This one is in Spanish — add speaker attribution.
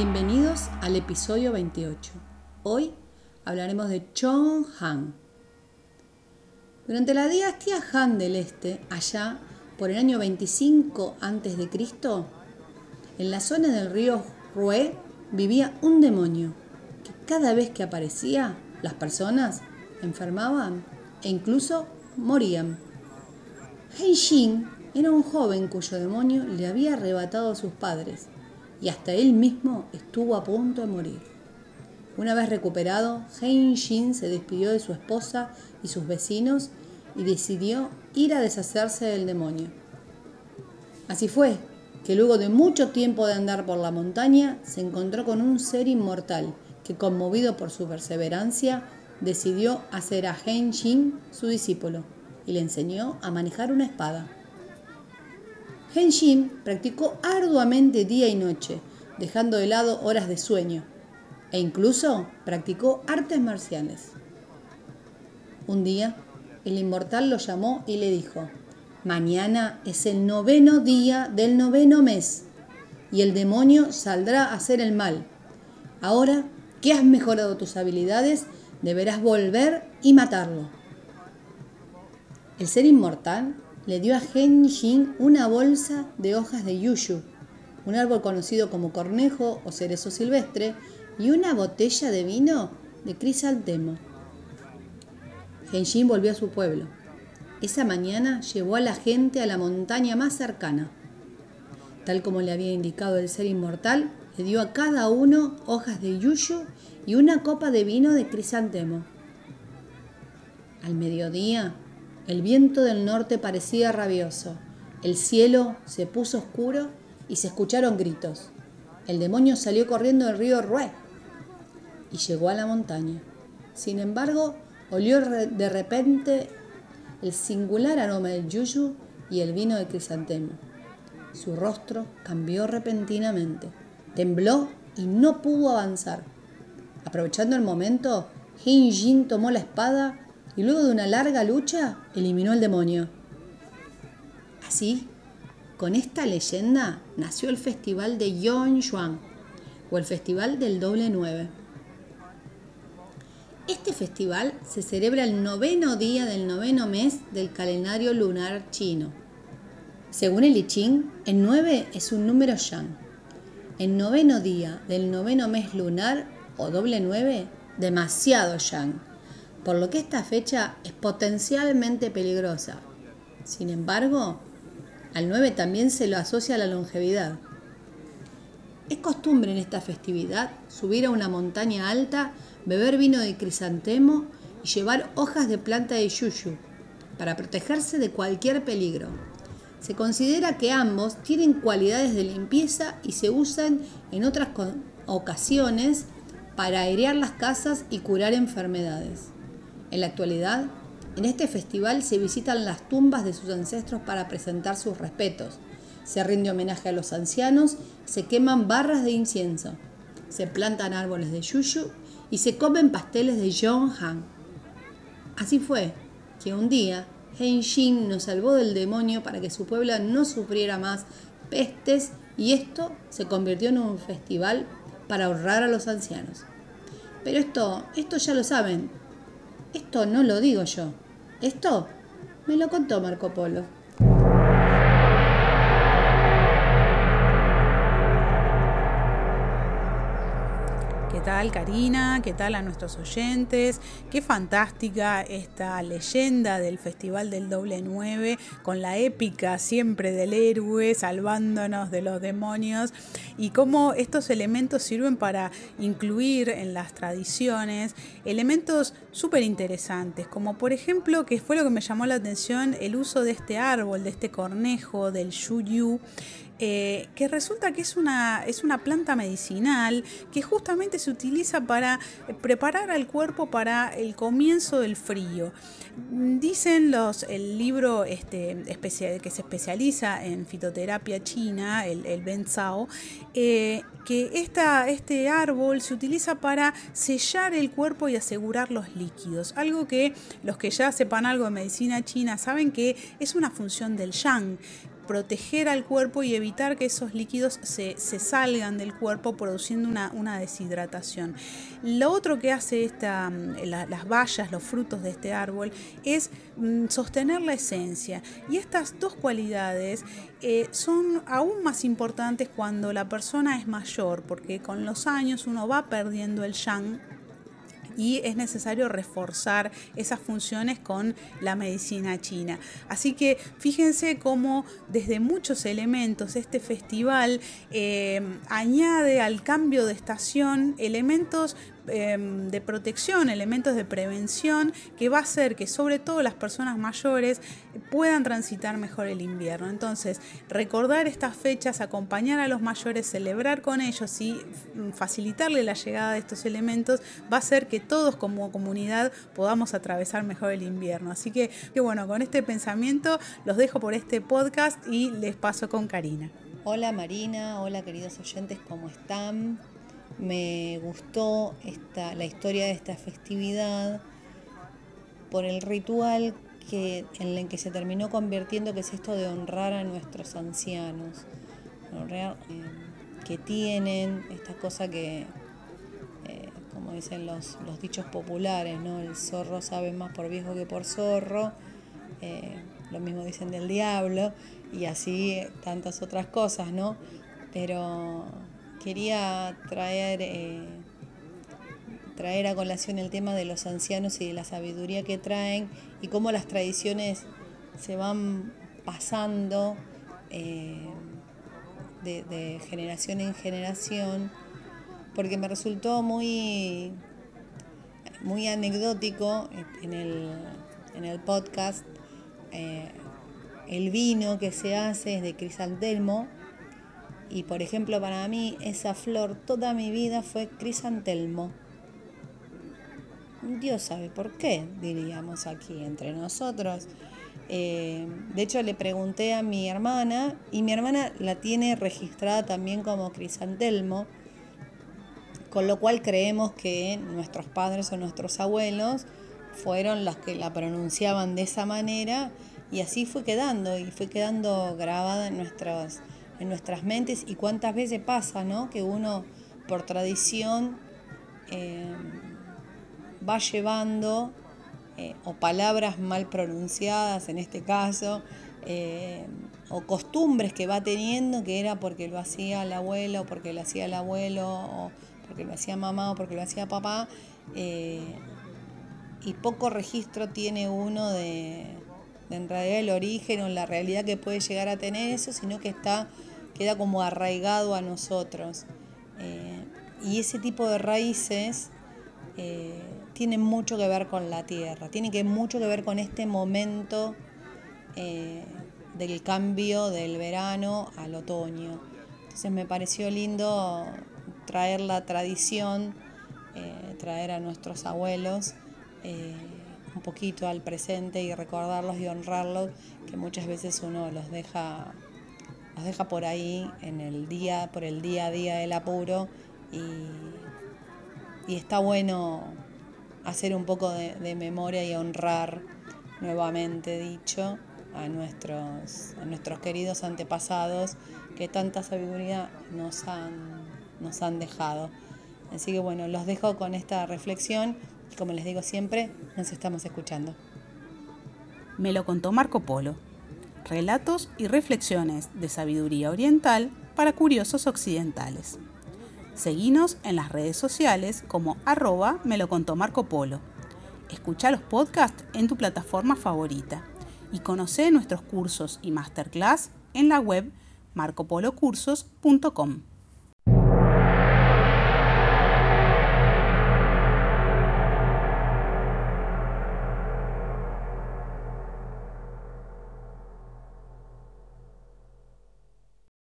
Speaker 1: Bienvenidos al episodio 28. Hoy hablaremos de Chong Han. Durante la dinastía Han del Este, allá por el año 25 a.C., en la zona del río Rue vivía un demonio que cada vez que aparecía, las personas enfermaban e incluso morían. Hei Xin era un joven cuyo demonio le había arrebatado a sus padres y hasta él mismo estuvo a punto de morir. Una vez recuperado, Hein Jin se despidió de su esposa y sus vecinos y decidió ir a deshacerse del demonio. Así fue que luego de mucho tiempo de andar por la montaña, se encontró con un ser inmortal que, conmovido por su perseverancia, decidió hacer a Hein Jin su discípulo y le enseñó a manejar una espada. Henshin practicó arduamente día y noche, dejando de lado horas de sueño, e incluso practicó artes marciales. Un día, el inmortal lo llamó y le dijo, mañana es el noveno día del noveno mes, y el demonio saldrá a hacer el mal. Ahora que has mejorado tus habilidades, deberás volver y matarlo. El ser inmortal le dio a Hen Jin una bolsa de hojas de yuyu, un árbol conocido como cornejo o cerezo silvestre, y una botella de vino de crisantemo. Jin volvió a su pueblo. Esa mañana llevó a la gente a la montaña más cercana. Tal como le había indicado el ser inmortal, le dio a cada uno hojas de yuyu y una copa de vino de crisantemo. Al mediodía, el viento del norte parecía rabioso. El cielo se puso oscuro y se escucharon gritos. El demonio salió corriendo del río Rue y llegó a la montaña. Sin embargo, olió de repente el singular aroma del yuyu y el vino de crisantemo. Su rostro cambió repentinamente, tembló y no pudo avanzar. Aprovechando el momento, Hin Jin tomó la espada y luego de una larga lucha eliminó al demonio. Así, con esta leyenda nació el festival de Yuan, o el festival del doble nueve. Este festival se celebra el noveno día del noveno mes del calendario lunar chino. Según el I Ching, el 9 es un número yang. El noveno día del noveno mes lunar o doble nueve, demasiado yang por lo que esta fecha es potencialmente peligrosa. Sin embargo, al 9 también se lo asocia a la longevidad. Es costumbre en esta festividad subir a una montaña alta, beber vino de crisantemo y llevar hojas de planta de yuyu para protegerse de cualquier peligro. Se considera que ambos tienen cualidades de limpieza y se usan en otras ocasiones para airear las casas y curar enfermedades. En la actualidad, en este festival se visitan las tumbas de sus ancestros para presentar sus respetos. Se rinde homenaje a los ancianos, se queman barras de incienso, se plantan árboles de yuyu y se comen pasteles de Han. Así fue que un día Hein Jin nos salvó del demonio para que su pueblo no sufriera más pestes y esto se convirtió en un festival para ahorrar a los ancianos. Pero esto, esto ya lo saben, esto no lo digo yo. Esto me lo contó Marco Polo.
Speaker 2: Tal Karina? ¿Qué tal a nuestros oyentes? Qué fantástica esta leyenda del Festival del Doble 9 con la épica siempre del héroe salvándonos de los demonios y cómo estos elementos sirven para incluir en las tradiciones elementos súper interesantes, como por ejemplo, que fue lo que me llamó la atención, el uso de este árbol, de este cornejo, del yuyu, eh, que resulta que es una, es una planta medicinal que justamente se utiliza para preparar al cuerpo para el comienzo del frío. Dicen los, el libro este, que se especializa en fitoterapia china, el, el Benzao, eh, que esta, este árbol se utiliza para sellar el cuerpo y asegurar los líquidos. Algo que los que ya sepan algo de medicina china saben que es una función del yang proteger al cuerpo y evitar que esos líquidos se, salgan del cuerpo produciendo una, deshidratación. Lo otro que hace mm, las bayas, los frutos de este árbol, es mm, sostener la esencia. Y estas dos cualidades eh, son aún más importantes cuando la persona es mayor, porque con los años uno va perdiendo el yang y es necesario reforzar esas funciones con la medicina china. Así que fíjense cómo desde muchos elementos este festival eh, añade al cambio de estación elementos Em, de protección, elementos de prevención que va a hacer que sobre todo las personas mayores puedan transitar mejor el invierno. Entonces, recordar estas fechas, acompañar a los mayores, celebrar con ellos y facilitarle la llegada de estos elementos va a hacer que todos como comunidad podamos atravesar mejor el invierno. Así que, que bueno, con este pensamiento los dejo por este podcast y les paso con Karina.
Speaker 1: Hola Marina, hola queridos oyentes, ¿cómo están? Me gustó la historia de esta festividad por el ritual que, en el que se terminó convirtiendo, que es esto de honrar a nuestros ancianos, eh, que tienen esta cosa que, eh, como dicen los, dichos populares, ¿no? el zorro sabe más por viejo que por zorro, eh, lo mismo dicen del diablo, y así tantas otras cosas, ¿no? Pero quería traer, eh, traer a colación el tema de los ancianos y de la sabiduría que traen y cómo las tradiciones se van pasando eh, de, generación en generación, porque me resultó muy, muy anecdótico en el, en el podcast. Eh, el vino que se hace es de crisantelmo, y por ejemplo, para mí esa flor toda mi vida fue crisantelmo. Dios sabe por qué, diríamos aquí entre nosotros. Eh, de hecho, le pregunté a mi hermana y mi hermana la tiene registrada también como crisantelmo, con lo cual creemos que nuestros padres o nuestros abuelos fueron los que la pronunciaban de esa manera y así fue quedando y fue quedando grabada en nuestros en nuestras mentes y cuántas veces pasa, ¿no? Que uno por tradición eh, va llevando eh, o palabras mal pronunciadas en este caso, eh, o costumbres que va teniendo que era porque lo hacía el abuelo, o porque lo hacía el abuelo, o porque lo hacía mamá, o porque lo hacía papá, y poco registro tiene uno de, de en realidad el origen o la realidad que puede llegar a tener eso, sino que está queda como arraigado a nosotros. Eh, y ese tipo de raíces eh, tienen mucho que ver con la tierra, tiene que mucho que ver con este momento eh, del cambio del verano al otoño. Entonces me pareció lindo traer la tradición, traer a nuestros abuelos un poquito al presente y recordarlos y honrarlos, que muchas veces uno los deja nos deja por ahí en el día, por el día a día del apuro y, está bueno hacer un poco de, memoria y honrar nuevamente dicho a nuestros, a nuestros queridos antepasados que tanta sabiduría nos han, nos han dejado. Así que bueno, los dejo con esta reflexión y como les digo siempre, nos estamos escuchando.
Speaker 2: Me lo contó Marco Polo relatos y reflexiones de sabiduría oriental para curiosos occidentales. Seguinos en las redes sociales como arroba me lo contó Marco Polo. Escucha los podcasts en tu plataforma favorita y conoce nuestros cursos y masterclass en la web marcopolocursos.com.